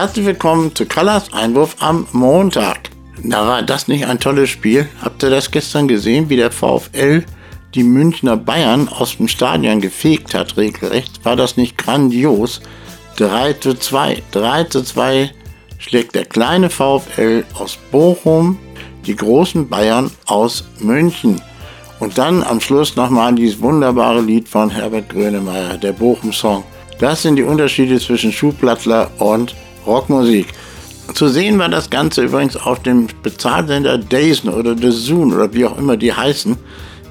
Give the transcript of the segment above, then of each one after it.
Herzlich willkommen zu Colors Einwurf am Montag. Na, war das nicht ein tolles Spiel? Habt ihr das gestern gesehen, wie der VfL die Münchner Bayern aus dem Stadion gefegt hat, regelrecht? War das nicht grandios? 3 zu 2. 3 zu 2 schlägt der kleine VfL aus Bochum die großen Bayern aus München. Und dann am Schluss nochmal dieses wunderbare Lied von Herbert Grönemeyer, der Bochum-Song. Das sind die Unterschiede zwischen Schuhplattler und Rockmusik. Zu sehen war das Ganze übrigens auf dem Bezahlsender Dazen oder The Zoom oder wie auch immer die heißen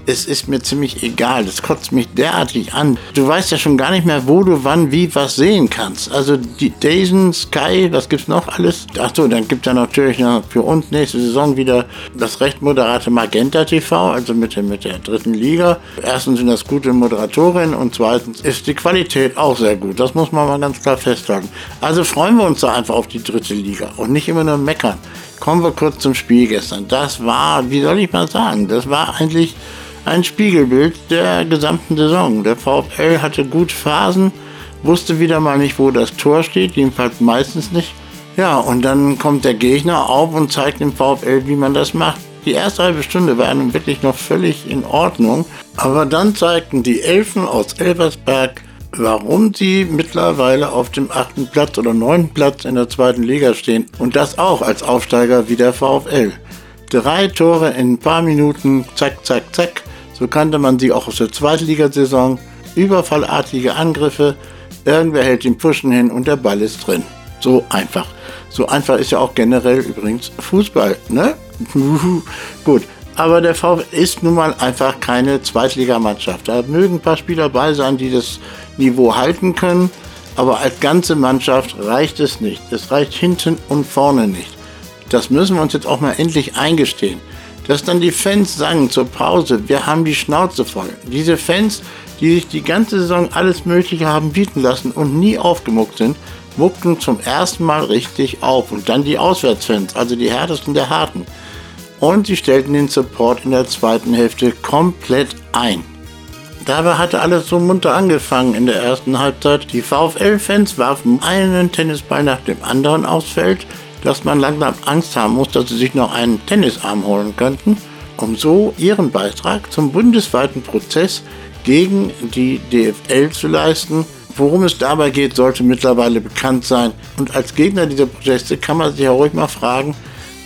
es ist mir ziemlich egal. Das kotzt mich derartig an. Du weißt ja schon gar nicht mehr, wo du wann wie was sehen kannst. Also die Dazen, Sky, was gibt's noch alles? Achso, dann gibt es ja natürlich noch für uns nächste Saison wieder das recht moderate Magenta TV, also mit mit der dritten Liga. Erstens sind das gute Moderatorinnen und zweitens ist die Qualität auch sehr gut. Das muss man mal ganz klar festhalten. Also freuen wir uns da einfach auf die dritte Liga und nicht immer nur meckern. Kommen wir kurz zum Spiel gestern. Das war, wie soll ich mal sagen, das war eigentlich ein Spiegelbild der gesamten Saison. Der VfL hatte gute Phasen, wusste wieder mal nicht, wo das Tor steht, jedenfalls meistens nicht. Ja, und dann kommt der Gegner auf und zeigt dem VfL, wie man das macht. Die erste halbe Stunde war nun wirklich noch völlig in Ordnung, aber dann zeigten die Elfen aus Elversberg, warum sie mittlerweile auf dem achten Platz oder neunten Platz in der zweiten Liga stehen und das auch als Aufsteiger wie der VfL. Drei Tore in ein paar Minuten, zack, zack, zack. So kannte man sie auch aus der Zweitligasaison. Überfallartige Angriffe, irgendwer hält den Pushen hin und der Ball ist drin. So einfach. So einfach ist ja auch generell übrigens Fußball, ne? Gut, aber der VfL ist nun mal einfach keine Zweitligamannschaft. Da mögen ein paar Spieler bei sein, die das Niveau halten können, aber als ganze Mannschaft reicht es nicht. Es reicht hinten und vorne nicht. Das müssen wir uns jetzt auch mal endlich eingestehen dass dann die Fans sagen zur Pause, wir haben die Schnauze voll. Diese Fans, die sich die ganze Saison alles Mögliche haben bieten lassen und nie aufgemuckt sind, muckten zum ersten Mal richtig auf. Und dann die Auswärtsfans, also die härtesten der Harten. Und sie stellten den Support in der zweiten Hälfte komplett ein. Dabei hatte alles so munter angefangen in der ersten Halbzeit. Die VfL-Fans warfen einen Tennisball nach dem anderen aufs Feld dass man langsam Angst haben muss, dass sie sich noch einen Tennisarm holen könnten, um so ihren Beitrag zum bundesweiten Prozess gegen die DFL zu leisten. Worum es dabei geht, sollte mittlerweile bekannt sein. Und als Gegner dieser Proteste kann man sich ja ruhig mal fragen,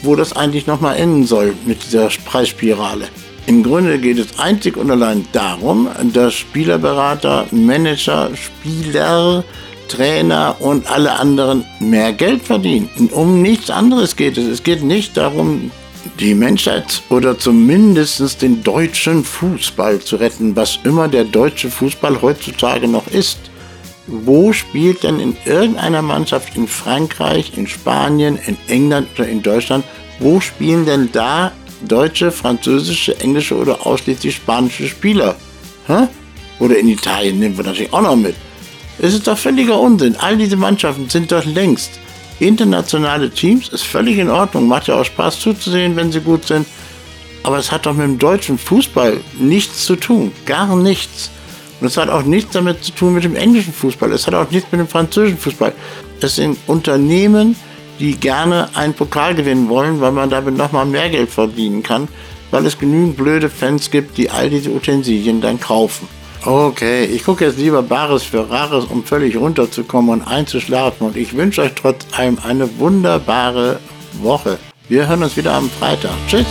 wo das eigentlich nochmal enden soll mit dieser Preisspirale. Im Grunde geht es einzig und allein darum, dass Spielerberater, Manager, Spieler Trainer und alle anderen mehr Geld verdienen. Um nichts anderes geht es. Es geht nicht darum, die Menschheit oder zumindest den deutschen Fußball zu retten, was immer der deutsche Fußball heutzutage noch ist. Wo spielt denn in irgendeiner Mannschaft in Frankreich, in Spanien, in England oder in Deutschland, wo spielen denn da deutsche, französische, englische oder ausschließlich spanische Spieler? Hä? Oder in Italien nehmen wir natürlich auch noch mit. Es ist doch völliger Unsinn. All diese Mannschaften sind doch längst internationale Teams. Ist völlig in Ordnung. Macht ja auch Spaß zuzusehen, wenn sie gut sind. Aber es hat doch mit dem deutschen Fußball nichts zu tun. Gar nichts. Und es hat auch nichts damit zu tun mit dem englischen Fußball. Es hat auch nichts mit dem französischen Fußball. Es sind Unternehmen, die gerne einen Pokal gewinnen wollen, weil man damit nochmal mehr Geld verdienen kann, weil es genügend blöde Fans gibt, die all diese Utensilien dann kaufen. Okay, ich gucke jetzt lieber Bares für Rares, um völlig runterzukommen und einzuschlafen. Und ich wünsche euch trotz allem eine wunderbare Woche. Wir hören uns wieder am Freitag. Tschüss.